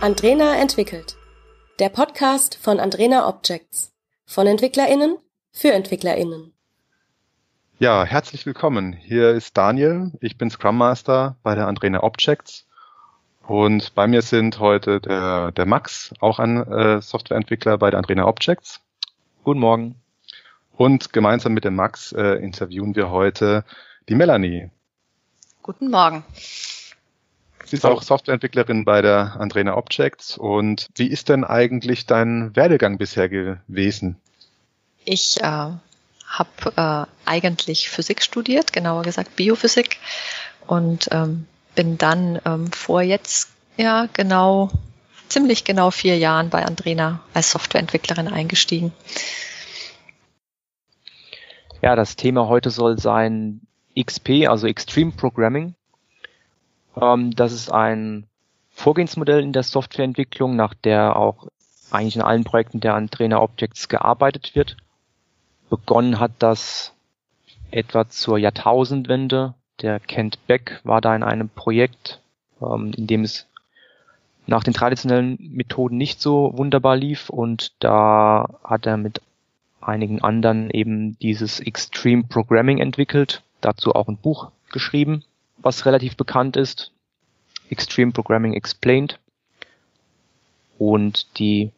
Andrena entwickelt. Der Podcast von Andrena Objects. Von EntwicklerInnen für EntwicklerInnen. Ja, herzlich willkommen. Hier ist Daniel. Ich bin Scrum Master bei der Andrena Objects. Und bei mir sind heute der, der Max, auch ein äh, Softwareentwickler bei der Andrena Objects. Guten Morgen. Und gemeinsam mit dem Max äh, interviewen wir heute die Melanie. Guten Morgen. Sie ist auch Softwareentwicklerin bei der Andrena Objects. Und wie ist denn eigentlich dein Werdegang bisher gewesen? Ich äh, habe äh, eigentlich Physik studiert, genauer gesagt Biophysik. Und ähm, bin dann ähm, vor jetzt ja genau ziemlich genau vier Jahren bei Andrena als Softwareentwicklerin eingestiegen. Ja, das Thema heute soll sein XP, also Extreme Programming. Ähm, das ist ein Vorgehensmodell in der Softwareentwicklung, nach der auch eigentlich in allen Projekten der Trainer Objects gearbeitet wird. Begonnen hat das etwa zur Jahrtausendwende. Der Kent Beck war da in einem Projekt, ähm, in dem es nach den traditionellen Methoden nicht so wunderbar lief und da hat er mit einigen anderen eben dieses Extreme Programming entwickelt, dazu auch ein Buch geschrieben was relativ bekannt ist. Extreme Programming Explained. Und die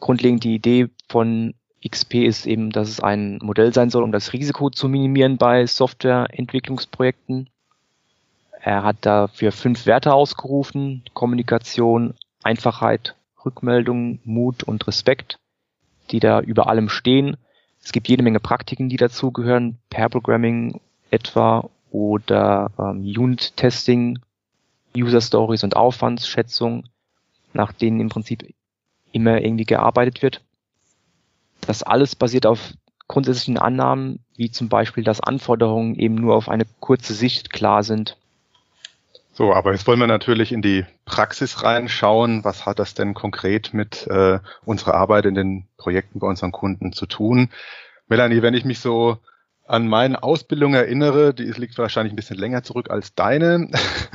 grundlegende Idee von XP ist eben, dass es ein Modell sein soll, um das Risiko zu minimieren bei Softwareentwicklungsprojekten. Er hat dafür fünf Werte ausgerufen. Kommunikation, Einfachheit, Rückmeldung, Mut und Respekt, die da über allem stehen. Es gibt jede Menge Praktiken, die dazugehören, Pair Programming etwa oder ähm, Unit-Testing, User-Stories und Aufwandsschätzung, nach denen im Prinzip immer irgendwie gearbeitet wird. Das alles basiert auf grundsätzlichen Annahmen, wie zum Beispiel, dass Anforderungen eben nur auf eine kurze Sicht klar sind. So, aber jetzt wollen wir natürlich in die Praxis reinschauen. Was hat das denn konkret mit äh, unserer Arbeit in den Projekten bei unseren Kunden zu tun? Melanie, wenn ich mich so an meine Ausbildung erinnere, die liegt wahrscheinlich ein bisschen länger zurück als deine.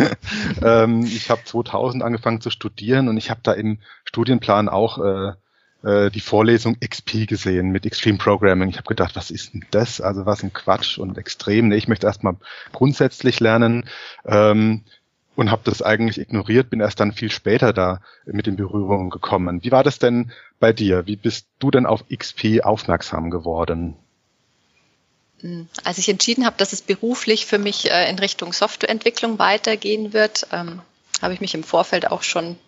ähm, ich habe 2000 angefangen zu studieren und ich habe da im Studienplan auch äh, äh, die Vorlesung XP gesehen mit Extreme Programming. Ich habe gedacht, was ist denn das? Also was ein Quatsch und extrem. Nee, ich möchte erstmal grundsätzlich lernen. Ähm, und habe das eigentlich ignoriert, bin erst dann viel später da mit in Berührung gekommen. Wie war das denn bei dir? Wie bist du denn auf XP aufmerksam geworden? Hm, als ich entschieden habe, dass es beruflich für mich äh, in Richtung Softwareentwicklung weitergehen wird, ähm, habe ich mich im Vorfeld auch schon ein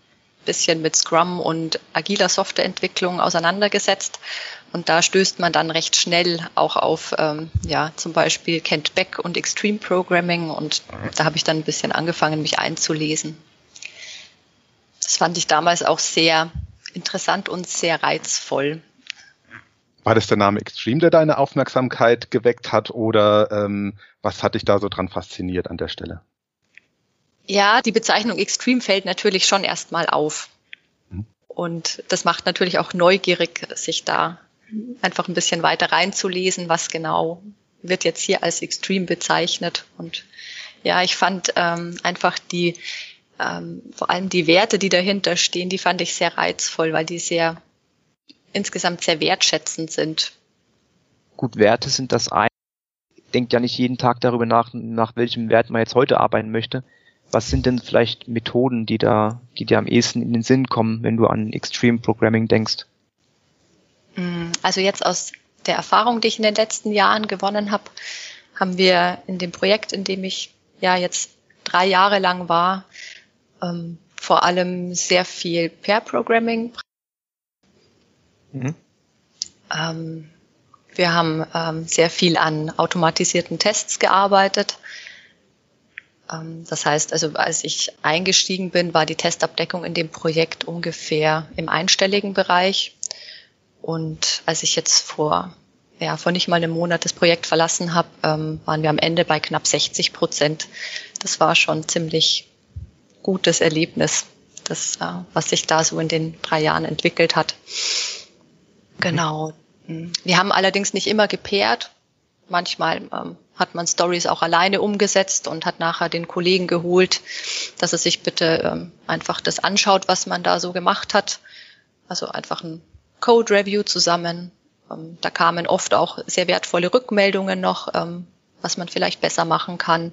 bisschen mit Scrum und agiler Softwareentwicklung auseinandergesetzt. Und da stößt man dann recht schnell auch auf, ähm, ja, zum Beispiel Kent Beck und Extreme Programming. Und da habe ich dann ein bisschen angefangen, mich einzulesen. Das fand ich damals auch sehr interessant und sehr reizvoll. War das der Name Extreme, der deine Aufmerksamkeit geweckt hat oder ähm, was hat dich da so dran fasziniert an der Stelle? Ja, die Bezeichnung Extreme fällt natürlich schon erstmal auf. Mhm. Und das macht natürlich auch neugierig, sich da einfach ein bisschen weiter reinzulesen, was genau wird jetzt hier als Extreme bezeichnet. Und ja, ich fand ähm, einfach die, ähm, vor allem die Werte, die dahinter stehen, die fand ich sehr reizvoll, weil die sehr insgesamt sehr wertschätzend sind. Gut, Werte sind das ein. Denkt ja nicht jeden Tag darüber nach, nach welchem Wert man jetzt heute arbeiten möchte. Was sind denn vielleicht Methoden, die da, die dir am ehesten in den Sinn kommen, wenn du an Extreme Programming denkst? Mm, also jetzt aus der Erfahrung, die ich in den letzten Jahren gewonnen habe, haben wir in dem Projekt, in dem ich ja jetzt drei Jahre lang war, ähm, vor allem sehr viel Pair Programming Mhm. Ähm, wir haben ähm, sehr viel an automatisierten Tests gearbeitet. Ähm, das heißt, also als ich eingestiegen bin, war die Testabdeckung in dem Projekt ungefähr im einstelligen Bereich. Und als ich jetzt vor, ja, vor nicht mal einem Monat das Projekt verlassen habe, ähm, waren wir am Ende bei knapp 60 Prozent. Das war schon ziemlich gutes Erlebnis, das, äh, was sich da so in den drei Jahren entwickelt hat. Genau. Wir haben allerdings nicht immer gepaart. Manchmal ähm, hat man Stories auch alleine umgesetzt und hat nachher den Kollegen geholt, dass er sich bitte ähm, einfach das anschaut, was man da so gemacht hat. Also einfach ein Code Review zusammen. Ähm, da kamen oft auch sehr wertvolle Rückmeldungen noch, ähm, was man vielleicht besser machen kann.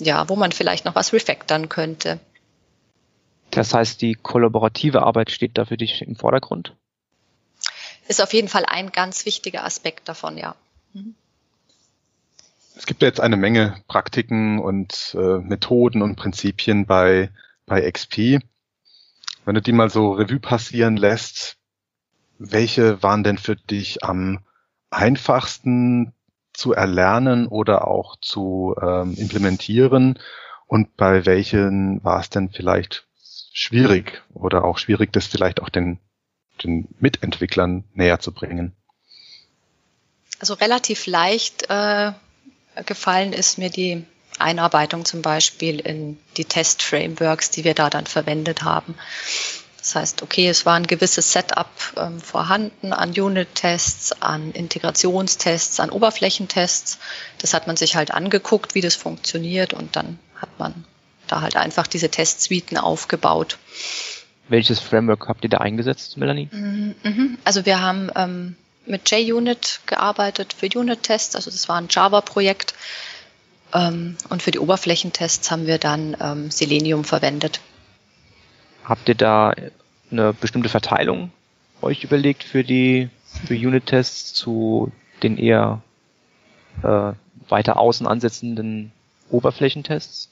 Ja, wo man vielleicht noch was refactoren könnte. Das heißt, die kollaborative Arbeit steht da für dich im Vordergrund? Ist auf jeden Fall ein ganz wichtiger Aspekt davon, ja. Mhm. Es gibt ja jetzt eine Menge Praktiken und äh, Methoden und Prinzipien bei, bei XP. Wenn du die mal so Revue passieren lässt, welche waren denn für dich am einfachsten zu erlernen oder auch zu ähm, implementieren und bei welchen war es denn vielleicht schwierig oder auch schwierig, das vielleicht auch den, den Mitentwicklern näher zu bringen? Also relativ leicht äh, gefallen ist mir die Einarbeitung zum Beispiel in die Test-Frameworks, die wir da dann verwendet haben. Das heißt, okay, es war ein gewisses Setup ähm, vorhanden an Unit-Tests, an Integrationstests, an Oberflächentests. Das hat man sich halt angeguckt, wie das funktioniert und dann hat man da halt einfach diese Testsuiten aufgebaut. Welches Framework habt ihr da eingesetzt, Melanie? Mhm, mhm. Also wir haben ähm, mit JUnit gearbeitet für Unit-Tests, also das war ein Java-Projekt. Ähm, und für die Oberflächentests haben wir dann ähm, Selenium verwendet. Habt ihr da eine bestimmte Verteilung euch überlegt für die für Unit-Tests zu den eher äh, weiter außen ansetzenden Oberflächentests?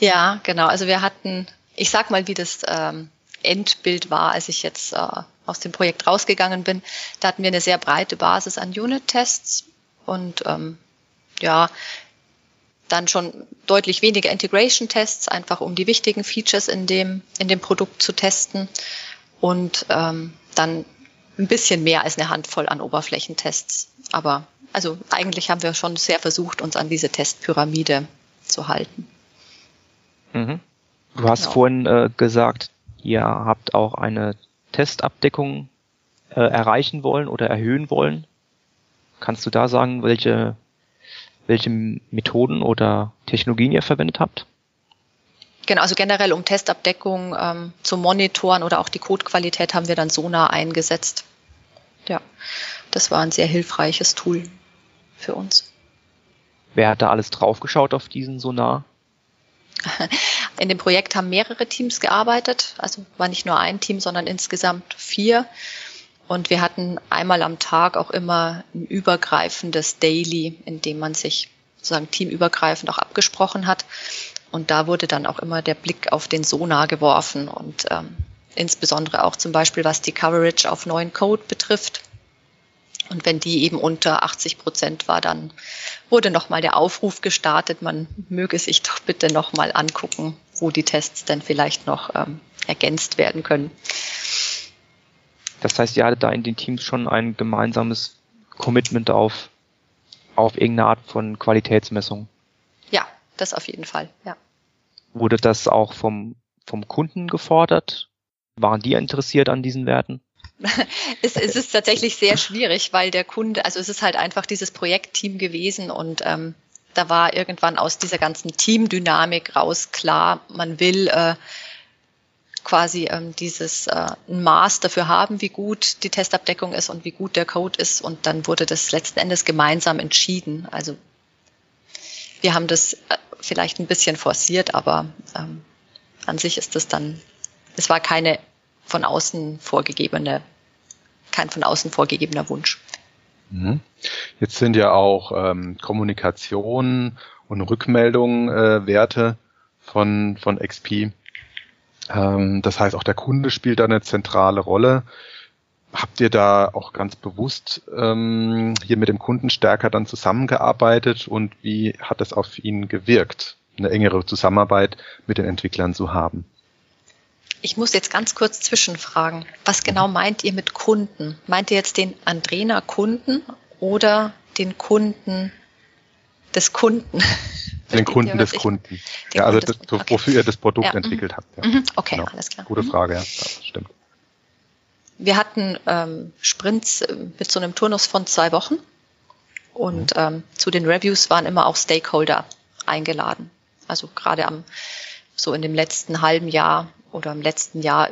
Ja, genau. Also wir hatten, ich sag mal, wie das ähm, Endbild war, als ich jetzt äh, aus dem Projekt rausgegangen bin. Da hatten wir eine sehr breite Basis an Unit-Tests und ähm, ja, dann schon deutlich weniger Integration-Tests, einfach um die wichtigen Features in dem, in dem Produkt zu testen und ähm, dann ein bisschen mehr als eine Handvoll an Oberflächentests. Aber also eigentlich haben wir schon sehr versucht, uns an diese Testpyramide zu halten. Mhm. Du hast genau. vorhin äh, gesagt, ihr habt auch eine Testabdeckung äh, erreichen wollen oder erhöhen wollen. Kannst du da sagen, welche, welche Methoden oder Technologien ihr verwendet habt? Genau, also generell um Testabdeckung ähm, zu monitoren oder auch die Codequalität haben wir dann Sonar eingesetzt. Ja, das war ein sehr hilfreiches Tool für uns. Wer hat da alles draufgeschaut auf diesen Sonar? In dem Projekt haben mehrere Teams gearbeitet, also war nicht nur ein Team, sondern insgesamt vier. Und wir hatten einmal am Tag auch immer ein übergreifendes Daily, in dem man sich sozusagen teamübergreifend auch abgesprochen hat. Und da wurde dann auch immer der Blick auf den Sonar geworfen und ähm, insbesondere auch zum Beispiel was die Coverage auf neuen Code betrifft. Und wenn die eben unter 80 Prozent war, dann wurde nochmal der Aufruf gestartet, man möge sich doch bitte nochmal angucken, wo die Tests denn vielleicht noch ähm, ergänzt werden können. Das heißt, ihr hattet da in den Teams schon ein gemeinsames Commitment auf, auf irgendeine Art von Qualitätsmessung. Ja, das auf jeden Fall, ja. Wurde das auch vom, vom Kunden gefordert? Waren die interessiert an diesen Werten? es, es ist tatsächlich sehr schwierig, weil der Kunde, also es ist halt einfach dieses Projektteam gewesen und ähm, da war irgendwann aus dieser ganzen Teamdynamik raus klar, man will äh, quasi ähm, dieses äh, Maß dafür haben, wie gut die Testabdeckung ist und wie gut der Code ist und dann wurde das letzten Endes gemeinsam entschieden. Also wir haben das äh, vielleicht ein bisschen forciert, aber ähm, an sich ist das dann, es war keine von außen vorgegebene, kein von außen vorgegebener Wunsch. Mhm. Jetzt sind ja auch ähm, Kommunikation und Rückmeldung äh, Werte von, von XP. Ähm, das heißt, auch der Kunde spielt da eine zentrale Rolle. Habt ihr da auch ganz bewusst ähm, hier mit dem Kunden stärker dann zusammengearbeitet und wie hat es auf ihn gewirkt, eine engere Zusammenarbeit mit den Entwicklern zu haben? Ich muss jetzt ganz kurz zwischenfragen. Was genau meint ihr mit Kunden? Meint ihr jetzt den Andrena Kunden oder den Kunden des Kunden? Den Kunden des Kunden. ja, also das, Kunden. Okay. wofür ihr das Produkt ja. Mhm. entwickelt habt. Ja. Mhm. Okay, genau. alles klar. Gute mhm. Frage, ja, das stimmt. Wir hatten ähm, Sprints äh, mit so einem Turnus von zwei Wochen Und ähm, zu den Reviews waren immer auch Stakeholder eingeladen. Also gerade am so in dem letzten halben Jahr oder im letzten Jahr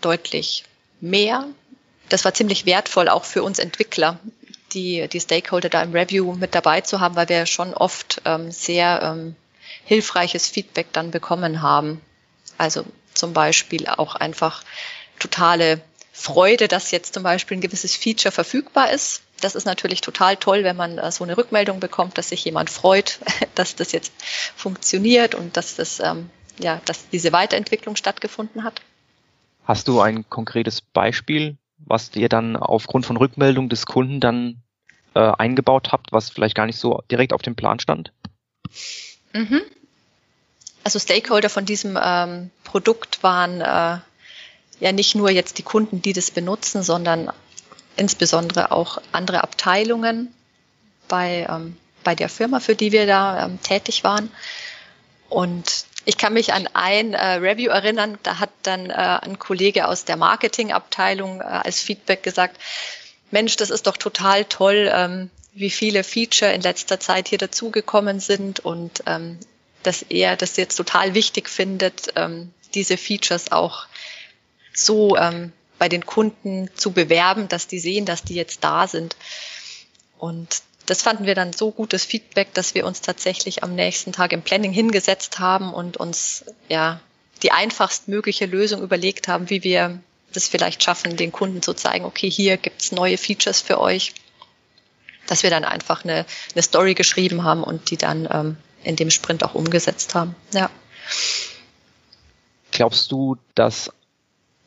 deutlich mehr. Das war ziemlich wertvoll auch für uns Entwickler, die, die Stakeholder da im Review mit dabei zu haben, weil wir schon oft ähm, sehr ähm, hilfreiches Feedback dann bekommen haben. Also zum Beispiel auch einfach totale Freude, dass jetzt zum Beispiel ein gewisses Feature verfügbar ist. Das ist natürlich total toll, wenn man äh, so eine Rückmeldung bekommt, dass sich jemand freut, dass das jetzt funktioniert und dass das, ähm, ja, dass diese Weiterentwicklung stattgefunden hat. Hast du ein konkretes Beispiel, was ihr dann aufgrund von Rückmeldung des Kunden dann äh, eingebaut habt, was vielleicht gar nicht so direkt auf dem Plan stand? Mhm. Also Stakeholder von diesem ähm, Produkt waren äh, ja nicht nur jetzt die Kunden, die das benutzen, sondern insbesondere auch andere Abteilungen bei, ähm, bei der Firma, für die wir da ähm, tätig waren. Und ich kann mich an ein äh, Review erinnern, da hat dann äh, ein Kollege aus der Marketingabteilung äh, als Feedback gesagt, Mensch, das ist doch total toll, ähm, wie viele Feature in letzter Zeit hier dazugekommen sind und ähm, dass er das jetzt total wichtig findet, ähm, diese Features auch so ähm, bei den Kunden zu bewerben, dass die sehen, dass die jetzt da sind. Und das fanden wir dann so gutes Feedback, dass wir uns tatsächlich am nächsten Tag im Planning hingesetzt haben und uns ja die einfachst mögliche Lösung überlegt haben, wie wir das vielleicht schaffen, den Kunden zu zeigen, okay, hier gibt's neue Features für euch, dass wir dann einfach eine, eine Story geschrieben haben und die dann ähm, in dem Sprint auch umgesetzt haben. Ja. Glaubst du, dass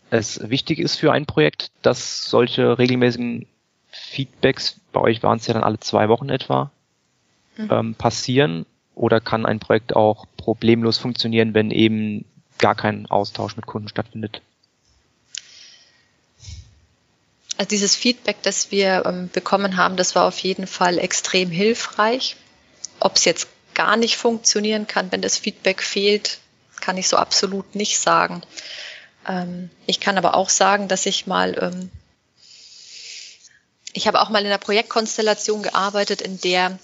es wichtig ist für ein Projekt, dass solche regelmäßigen Feedbacks, bei euch waren es ja dann alle zwei Wochen etwa, mhm. ähm, passieren? Oder kann ein Projekt auch problemlos funktionieren, wenn eben gar kein Austausch mit Kunden stattfindet? Also dieses Feedback, das wir ähm, bekommen haben, das war auf jeden Fall extrem hilfreich. Ob es jetzt gar nicht funktionieren kann, wenn das Feedback fehlt, kann ich so absolut nicht sagen. Ähm, ich kann aber auch sagen, dass ich mal ähm, ich habe auch mal in einer Projektkonstellation gearbeitet, in der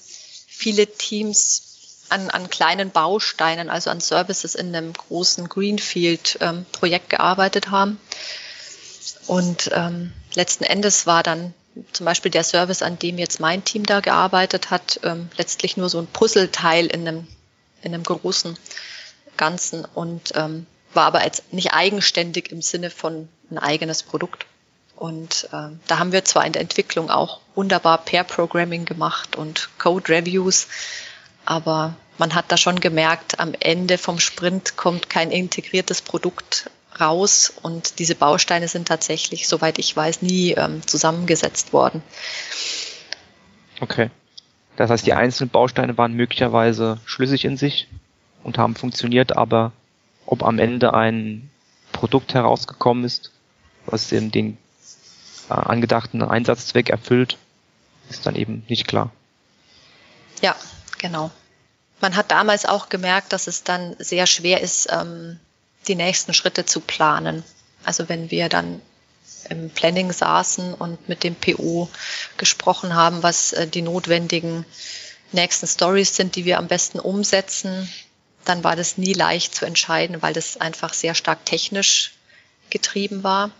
viele Teams an, an kleinen Bausteinen, also an Services in einem großen Greenfield-Projekt ähm, gearbeitet haben. Und ähm, letzten Endes war dann zum Beispiel der Service, an dem jetzt mein Team da gearbeitet hat, ähm, letztlich nur so ein Puzzleteil in einem, in einem großen Ganzen und ähm, war aber jetzt nicht eigenständig im Sinne von ein eigenes Produkt. Und äh, da haben wir zwar in der Entwicklung auch wunderbar Pair-Programming gemacht und Code-Reviews, aber man hat da schon gemerkt, am Ende vom Sprint kommt kein integriertes Produkt raus und diese Bausteine sind tatsächlich, soweit ich weiß, nie ähm, zusammengesetzt worden. Okay. Das heißt, die einzelnen Bausteine waren möglicherweise schlüssig in sich und haben funktioniert, aber ob am Ende ein Produkt herausgekommen ist, was den, den angedachten Einsatzzweck erfüllt, ist dann eben nicht klar. Ja, genau. Man hat damals auch gemerkt, dass es dann sehr schwer ist, ähm, die nächsten Schritte zu planen. Also wenn wir dann im Planning saßen und mit dem PO gesprochen haben, was äh, die notwendigen nächsten Stories sind, die wir am besten umsetzen, dann war das nie leicht zu entscheiden, weil das einfach sehr stark technisch getrieben war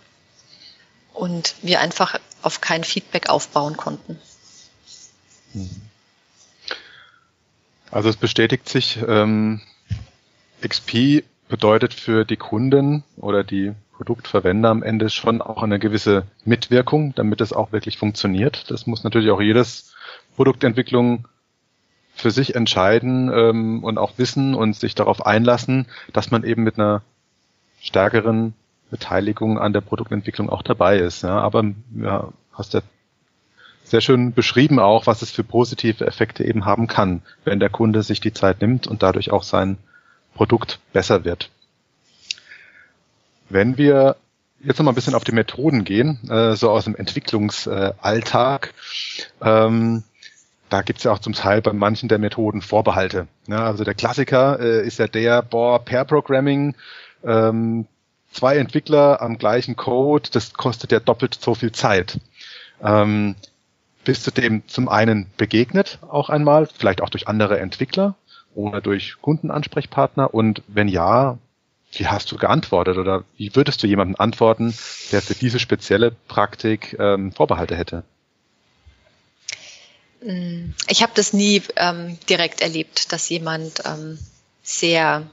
und wir einfach auf kein Feedback aufbauen konnten. Also es bestätigt sich, ähm, XP bedeutet für die Kunden oder die Produktverwender am Ende schon auch eine gewisse Mitwirkung, damit es auch wirklich funktioniert. Das muss natürlich auch jedes Produktentwicklung für sich entscheiden ähm, und auch wissen und sich darauf einlassen, dass man eben mit einer stärkeren Beteiligung an der Produktentwicklung auch dabei ist. Ja, aber ja, hast ja sehr schön beschrieben auch, was es für positive Effekte eben haben kann, wenn der Kunde sich die Zeit nimmt und dadurch auch sein Produkt besser wird. Wenn wir jetzt noch mal ein bisschen auf die Methoden gehen, äh, so aus dem Entwicklungsalltag, ähm, da gibt's ja auch zum Teil bei manchen der Methoden Vorbehalte. Ja, also der Klassiker äh, ist ja der, boah, Pair Programming, ähm, zwei Entwickler am gleichen Code, das kostet ja doppelt so viel Zeit. Ähm, Bist du dem zum einen begegnet auch einmal, vielleicht auch durch andere Entwickler oder durch Kundenansprechpartner? Und wenn ja, wie hast du geantwortet oder wie würdest du jemandem antworten, der für diese spezielle Praktik ähm, Vorbehalte hätte? Ich habe das nie ähm, direkt erlebt, dass jemand ähm, sehr,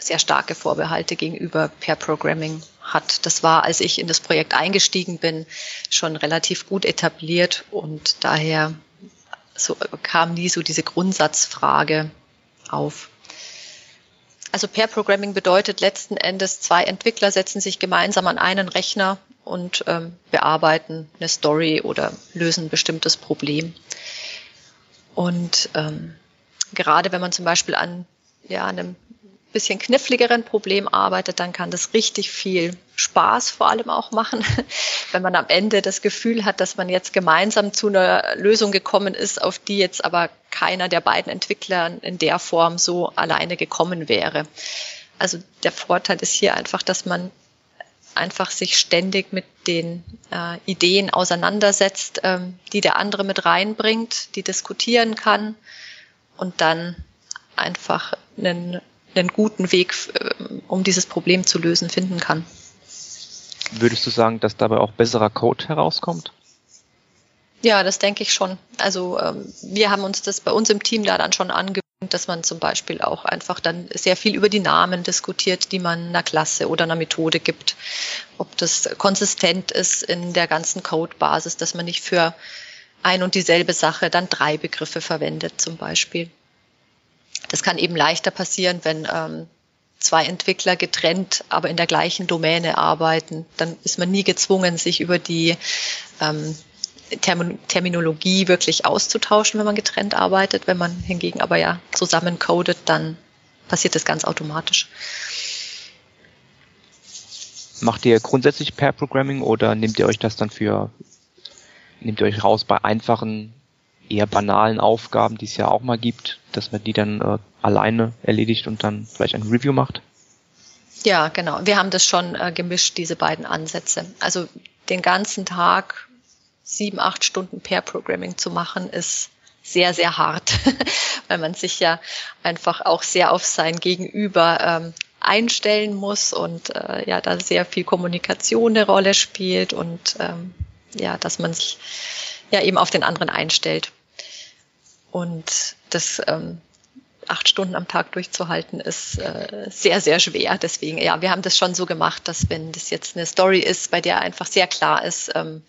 sehr starke Vorbehalte gegenüber Pair Programming hat. Das war, als ich in das Projekt eingestiegen bin, schon relativ gut etabliert und daher so, kam nie so diese Grundsatzfrage auf. Also Pair Programming bedeutet letzten Endes, zwei Entwickler setzen sich gemeinsam an einen Rechner und ähm, bearbeiten eine Story oder lösen ein bestimmtes Problem. Und ähm, gerade wenn man zum Beispiel an ja, einem bisschen kniffligeren Problem arbeitet, dann kann das richtig viel Spaß vor allem auch machen, wenn man am Ende das Gefühl hat, dass man jetzt gemeinsam zu einer Lösung gekommen ist, auf die jetzt aber keiner der beiden Entwickler in der Form so alleine gekommen wäre. Also der Vorteil ist hier einfach, dass man einfach sich ständig mit den äh, Ideen auseinandersetzt, ähm, die der andere mit reinbringt, die diskutieren kann und dann einfach einen, einen guten Weg, äh, um dieses Problem zu lösen, finden kann. Würdest du sagen, dass dabei auch besserer Code herauskommt? Ja, das denke ich schon. Also ähm, wir haben uns das bei uns im Team da dann schon angewöhnt, dass man zum Beispiel auch einfach dann sehr viel über die Namen diskutiert, die man einer Klasse oder einer Methode gibt. Ob das konsistent ist in der ganzen Codebasis, dass man nicht für ein und dieselbe Sache dann drei Begriffe verwendet zum Beispiel. Das kann eben leichter passieren, wenn ähm, zwei Entwickler getrennt, aber in der gleichen Domäne arbeiten. Dann ist man nie gezwungen, sich über die ähm, Termin Terminologie wirklich auszutauschen, wenn man getrennt arbeitet. Wenn man hingegen aber ja zusammen codet, dann passiert das ganz automatisch. Macht ihr grundsätzlich Pair Programming oder nehmt ihr euch das dann für, nehmt ihr euch raus bei einfachen, eher banalen Aufgaben, die es ja auch mal gibt, dass man die dann äh, alleine erledigt und dann vielleicht ein Review macht? Ja, genau. Wir haben das schon äh, gemischt, diese beiden Ansätze. Also den ganzen Tag sieben, acht Stunden Pair Programming zu machen, ist sehr, sehr hart, weil man sich ja einfach auch sehr auf sein Gegenüber ähm, einstellen muss und äh, ja, da sehr viel Kommunikation eine Rolle spielt und ähm, ja, dass man sich ja eben auf den anderen einstellt. Und das ähm, acht Stunden am Tag durchzuhalten, ist äh, sehr, sehr schwer. Deswegen, ja, wir haben das schon so gemacht, dass wenn das jetzt eine Story ist, bei der einfach sehr klar ist, ähm,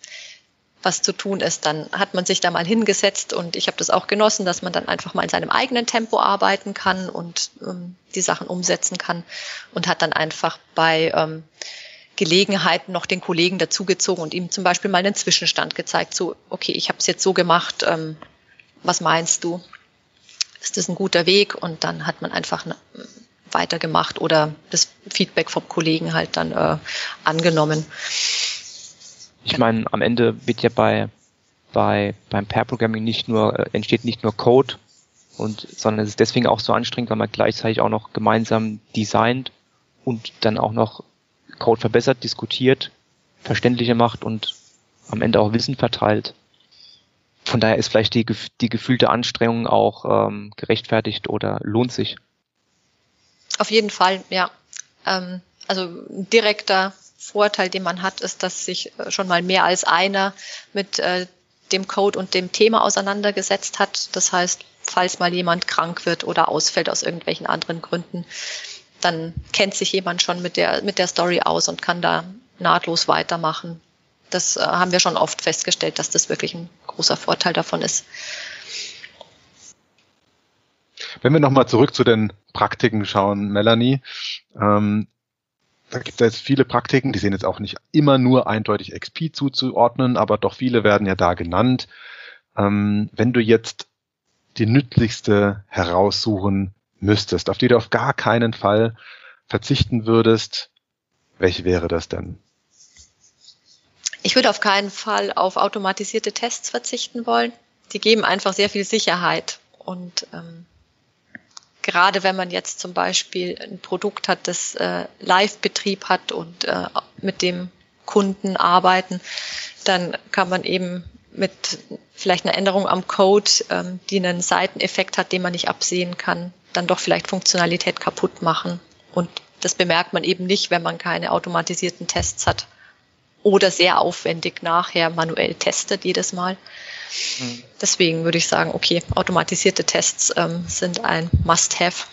was zu tun ist, dann hat man sich da mal hingesetzt und ich habe das auch genossen, dass man dann einfach mal in seinem eigenen Tempo arbeiten kann und ähm, die Sachen umsetzen kann und hat dann einfach bei ähm, Gelegenheiten noch den Kollegen dazugezogen und ihm zum Beispiel mal einen Zwischenstand gezeigt, so, okay, ich habe es jetzt so gemacht, ähm, was meinst du? Ist das ein guter Weg? Und dann hat man einfach ne, weitergemacht oder das Feedback vom Kollegen halt dann äh, angenommen. Ich meine, am Ende wird ja bei, bei beim Pair Programming nicht nur äh, entsteht nicht nur Code und sondern es ist deswegen auch so anstrengend, weil man gleichzeitig auch noch gemeinsam designt und dann auch noch Code verbessert, diskutiert, verständlicher macht und am Ende auch Wissen verteilt. Von daher ist vielleicht die, die gefühlte Anstrengung auch ähm, gerechtfertigt oder lohnt sich. Auf jeden Fall, ja. Ähm, also direkter Vorteil, den man hat, ist, dass sich äh, schon mal mehr als einer mit äh, dem Code und dem Thema auseinandergesetzt hat. Das heißt, falls mal jemand krank wird oder ausfällt aus irgendwelchen anderen Gründen, dann kennt sich jemand schon mit der, mit der Story aus und kann da nahtlos weitermachen. Das äh, haben wir schon oft festgestellt, dass das wirklich ein großer Vorteil davon ist. Wenn wir nochmal zurück zu den Praktiken schauen, Melanie, ähm, da gibt es viele Praktiken, die sind jetzt auch nicht immer nur eindeutig XP zuzuordnen, aber doch viele werden ja da genannt. Ähm, wenn du jetzt die nützlichste heraussuchen müsstest, auf die du auf gar keinen Fall verzichten würdest, welche wäre das denn? Ich würde auf keinen Fall auf automatisierte Tests verzichten wollen. Die geben einfach sehr viel Sicherheit und ähm, gerade wenn man jetzt zum Beispiel ein Produkt hat, das äh, Live-Betrieb hat und äh, mit dem Kunden arbeiten, dann kann man eben mit vielleicht einer Änderung am Code, ähm, die einen Seiteneffekt hat, den man nicht absehen kann, dann doch vielleicht Funktionalität kaputt machen. Und das bemerkt man eben nicht, wenn man keine automatisierten Tests hat oder sehr aufwendig nachher manuell testet jedes Mal. Mhm. Deswegen würde ich sagen, okay, automatisierte Tests ähm, sind ein Must-Have.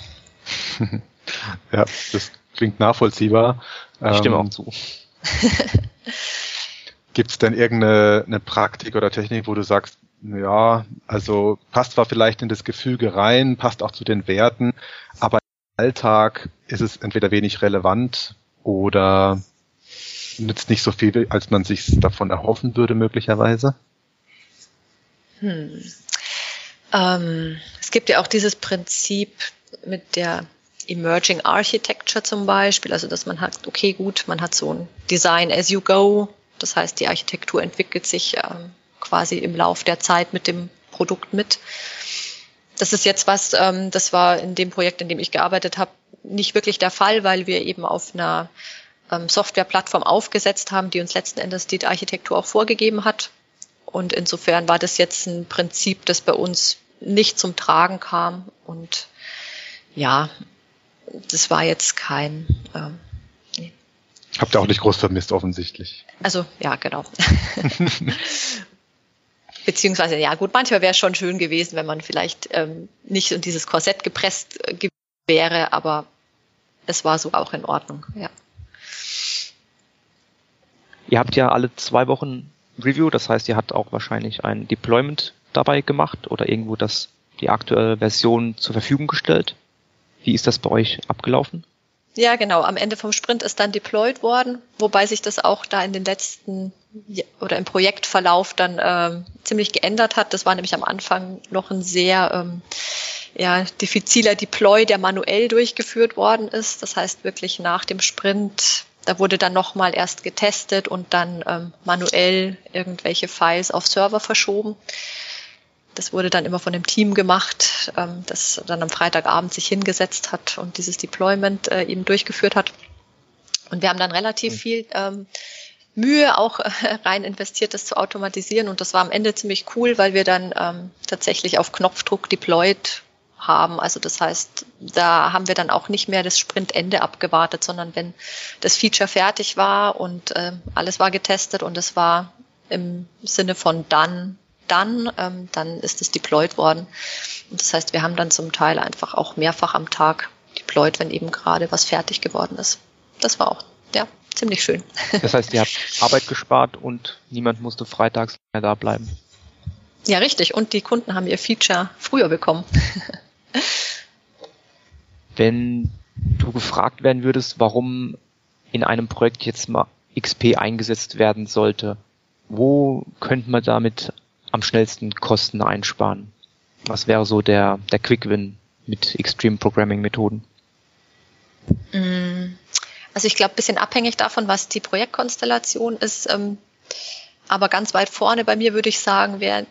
ja, das klingt nachvollziehbar. Ich stimme ähm, auch zu. Gibt es denn irgendeine Praktik oder Technik, wo du sagst, ja, also passt zwar vielleicht in das Gefüge rein, passt auch zu den Werten, aber im Alltag ist es entweder wenig relevant oder nützt nicht so viel, als man sich davon erhoffen würde, möglicherweise? Hm. Ähm, es gibt ja auch dieses Prinzip mit der Emerging Architecture zum Beispiel, also dass man hat, okay, gut, man hat so ein Design as you go, das heißt, die Architektur entwickelt sich ähm, quasi im Lauf der Zeit mit dem Produkt mit. Das ist jetzt was, ähm, das war in dem Projekt, in dem ich gearbeitet habe, nicht wirklich der Fall, weil wir eben auf einer Softwareplattform aufgesetzt haben, die uns letzten Endes die Architektur auch vorgegeben hat. Und insofern war das jetzt ein Prinzip, das bei uns nicht zum Tragen kam. Und ja, das war jetzt kein. Ähm, nee. Habt ihr auch nicht groß vermisst, offensichtlich. Also, ja, genau. Beziehungsweise, ja gut, manchmal wäre es schon schön gewesen, wenn man vielleicht ähm, nicht in dieses Korsett gepresst äh, wäre, aber es war so auch in Ordnung, ja. Ihr habt ja alle zwei Wochen Review, das heißt, ihr habt auch wahrscheinlich ein Deployment dabei gemacht oder irgendwo das, die aktuelle Version zur Verfügung gestellt. Wie ist das bei euch abgelaufen? Ja, genau. Am Ende vom Sprint ist dann deployed worden, wobei sich das auch da in den letzten oder im Projektverlauf dann ähm, ziemlich geändert hat. Das war nämlich am Anfang noch ein sehr ähm, ja, diffiziler Deploy, der manuell durchgeführt worden ist. Das heißt wirklich nach dem Sprint da wurde dann nochmal erst getestet und dann ähm, manuell irgendwelche Files auf Server verschoben. Das wurde dann immer von dem Team gemacht, ähm, das dann am Freitagabend sich hingesetzt hat und dieses Deployment äh, eben durchgeführt hat. Und wir haben dann relativ mhm. viel ähm, Mühe auch äh, rein investiert, das zu automatisieren. Und das war am Ende ziemlich cool, weil wir dann ähm, tatsächlich auf Knopfdruck deployed haben. Also das heißt, da haben wir dann auch nicht mehr das Sprintende abgewartet, sondern wenn das Feature fertig war und äh, alles war getestet und es war im Sinne von dann, dann, ähm, dann ist es deployed worden. Und das heißt, wir haben dann zum Teil einfach auch mehrfach am Tag deployed, wenn eben gerade was fertig geworden ist. Das war auch, ja, ziemlich schön. Das heißt, ihr habt Arbeit gespart und niemand musste freitags mehr da bleiben. Ja, richtig. Und die Kunden haben ihr Feature früher bekommen. Wenn du gefragt werden würdest, warum in einem Projekt jetzt mal XP eingesetzt werden sollte, wo könnte man damit am schnellsten Kosten einsparen? Was wäre so der, der Quick Win mit Extreme Programming Methoden? Mm, also ich glaube, bisschen abhängig davon, was die Projektkonstellation ist. Ähm, aber ganz weit vorne bei mir würde ich sagen, wären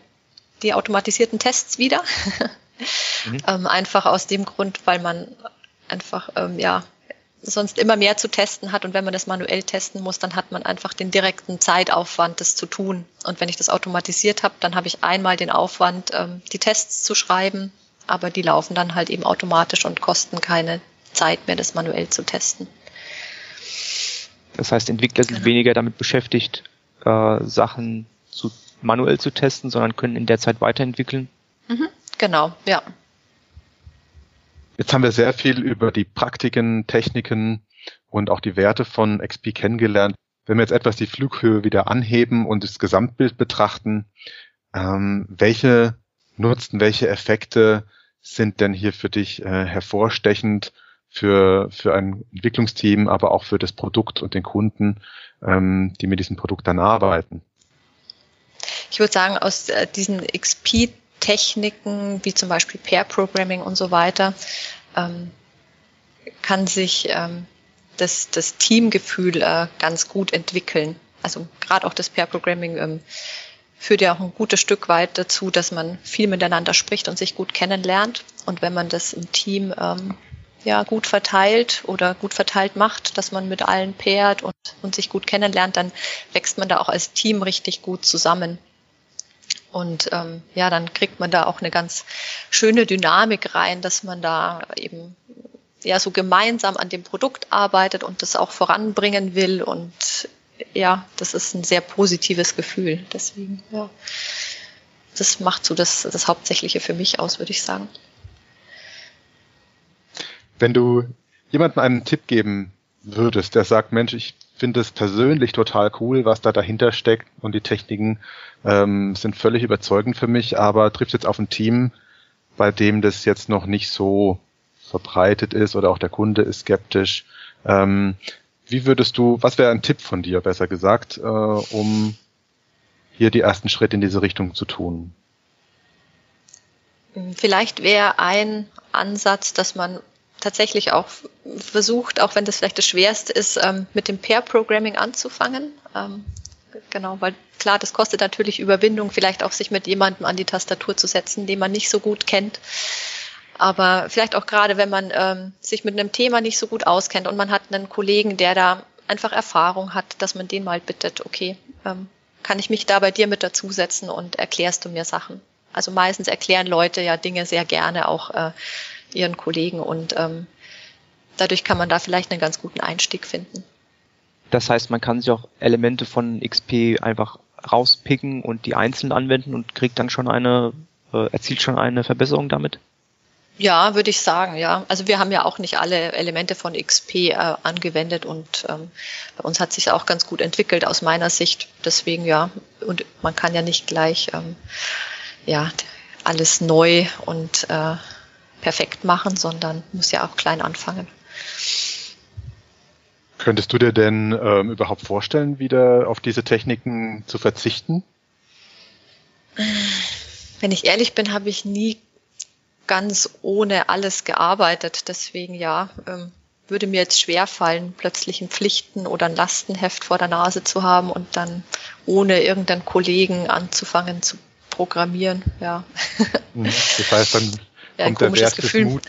die automatisierten Tests wieder. Mhm. Ähm, einfach aus dem Grund, weil man einfach, ähm, ja, sonst immer mehr zu testen hat und wenn man das manuell testen muss, dann hat man einfach den direkten Zeitaufwand, das zu tun. Und wenn ich das automatisiert habe, dann habe ich einmal den Aufwand, ähm, die Tests zu schreiben, aber die laufen dann halt eben automatisch und kosten keine Zeit mehr, das manuell zu testen. Das heißt, Entwickler sind genau. weniger damit beschäftigt, äh, Sachen zu, manuell zu testen, sondern können in der Zeit weiterentwickeln. Mhm. Genau, ja. Jetzt haben wir sehr viel über die Praktiken, Techniken und auch die Werte von XP kennengelernt. Wenn wir jetzt etwas die Flughöhe wieder anheben und das Gesamtbild betrachten, ähm, welche Nutzen, welche Effekte sind denn hier für dich äh, hervorstechend für, für ein Entwicklungsteam, aber auch für das Produkt und den Kunden, ähm, die mit diesem Produkt dann arbeiten? Ich würde sagen, aus äh, diesen XP Techniken wie zum Beispiel Pair Programming und so weiter ähm, kann sich ähm, das, das Teamgefühl äh, ganz gut entwickeln. Also gerade auch das Pair Programming ähm, führt ja auch ein gutes Stück weit dazu, dass man viel miteinander spricht und sich gut kennenlernt. Und wenn man das im Team ähm, ja gut verteilt oder gut verteilt macht, dass man mit allen pairt und, und sich gut kennenlernt, dann wächst man da auch als Team richtig gut zusammen. Und ähm, ja, dann kriegt man da auch eine ganz schöne Dynamik rein, dass man da eben ja so gemeinsam an dem Produkt arbeitet und das auch voranbringen will. Und ja, das ist ein sehr positives Gefühl. Deswegen, ja, das macht so das, das Hauptsächliche für mich aus, würde ich sagen. Wenn du jemandem einen Tipp geben würdest, der sagt, Mensch, ich finde es persönlich total cool, was da dahinter steckt und die Techniken ähm, sind völlig überzeugend für mich, aber trifft jetzt auf ein Team, bei dem das jetzt noch nicht so verbreitet ist oder auch der Kunde ist skeptisch. Ähm, wie würdest du, was wäre ein Tipp von dir, besser gesagt, äh, um hier die ersten Schritte in diese Richtung zu tun? Vielleicht wäre ein Ansatz, dass man tatsächlich auch versucht, auch wenn das vielleicht das Schwerste ist, ähm, mit dem Pair-Programming anzufangen. Ähm, genau, weil klar, das kostet natürlich Überwindung, vielleicht auch sich mit jemandem an die Tastatur zu setzen, den man nicht so gut kennt. Aber vielleicht auch gerade, wenn man ähm, sich mit einem Thema nicht so gut auskennt und man hat einen Kollegen, der da einfach Erfahrung hat, dass man den mal bittet, okay, ähm, kann ich mich da bei dir mit dazusetzen und erklärst du mir Sachen? Also meistens erklären Leute ja Dinge sehr gerne auch äh, ihren Kollegen und ähm, dadurch kann man da vielleicht einen ganz guten Einstieg finden. Das heißt, man kann sich auch Elemente von XP einfach rauspicken und die einzeln anwenden und kriegt dann schon eine, äh, erzielt schon eine Verbesserung damit? Ja, würde ich sagen, ja. Also wir haben ja auch nicht alle Elemente von XP äh, angewendet und ähm, bei uns hat sich auch ganz gut entwickelt aus meiner Sicht. Deswegen ja, und man kann ja nicht gleich ähm, ja alles neu und äh, perfekt machen, sondern muss ja auch klein anfangen. Könntest du dir denn ähm, überhaupt vorstellen, wieder auf diese Techniken zu verzichten? Wenn ich ehrlich bin, habe ich nie ganz ohne alles gearbeitet. Deswegen ja, ähm, würde mir jetzt schwer fallen, plötzlich ein Pflichten oder ein Lastenheft vor der Nase zu haben und dann ohne irgendeinen Kollegen anzufangen zu programmieren. Ja. Mhm. Das heißt, dann ja, kommt der Wert Gefühl. des Mut.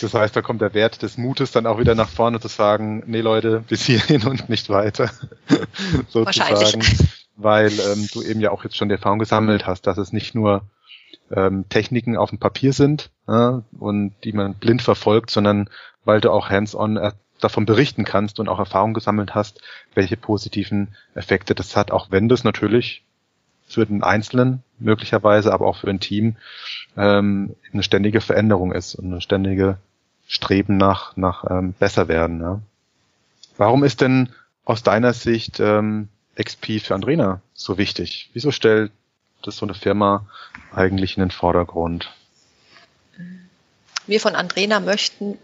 Das heißt, da kommt der Wert des Mutes dann auch wieder nach vorne zu sagen, nee Leute, bis hierhin und nicht weiter. Sozusagen. Weil ähm, du eben ja auch jetzt schon die Erfahrung gesammelt hast, dass es nicht nur ähm, Techniken auf dem Papier sind ja, und die man blind verfolgt, sondern weil du auch hands-on äh, davon berichten kannst und auch Erfahrung gesammelt hast, welche positiven Effekte das hat, auch wenn das natürlich für den Einzelnen möglicherweise, aber auch für ein Team ähm, eine ständige Veränderung ist und eine ständige Streben nach, nach ähm, besser werden. Ja. Warum ist denn aus deiner Sicht ähm, XP für Andrena so wichtig? Wieso stellt das so eine Firma eigentlich in den Vordergrund? Wir von Andrena möchten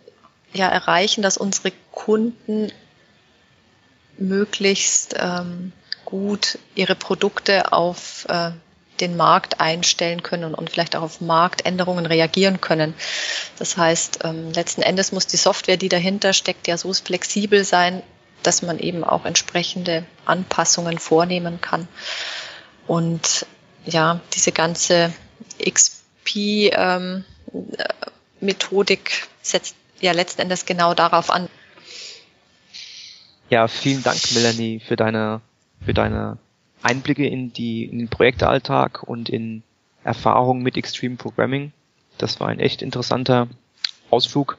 ja erreichen, dass unsere Kunden möglichst ähm, gut ihre Produkte auf äh, den Markt einstellen können und, vielleicht auch auf Marktänderungen reagieren können. Das heißt, ähm, letzten Endes muss die Software, die dahinter steckt, ja so flexibel sein, dass man eben auch entsprechende Anpassungen vornehmen kann. Und ja, diese ganze XP-Methodik ähm, setzt ja letzten Endes genau darauf an. Ja, vielen Dank, Melanie, für deine, für deine Einblicke in die, in den Projektalltag und in Erfahrungen mit Extreme Programming. Das war ein echt interessanter Ausflug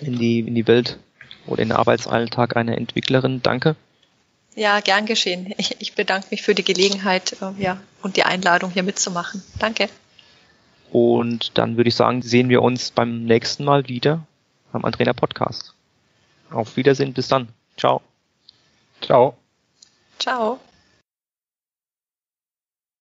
in die, in die Welt oder in den Arbeitsalltag einer Entwicklerin. Danke. Ja, gern geschehen. Ich, ich bedanke mich für die Gelegenheit äh, ja, und die Einladung, hier mitzumachen. Danke. Und dann würde ich sagen, sehen wir uns beim nächsten Mal wieder beim Andrena Podcast. Auf Wiedersehen, bis dann. Ciao. Ciao. Ciao.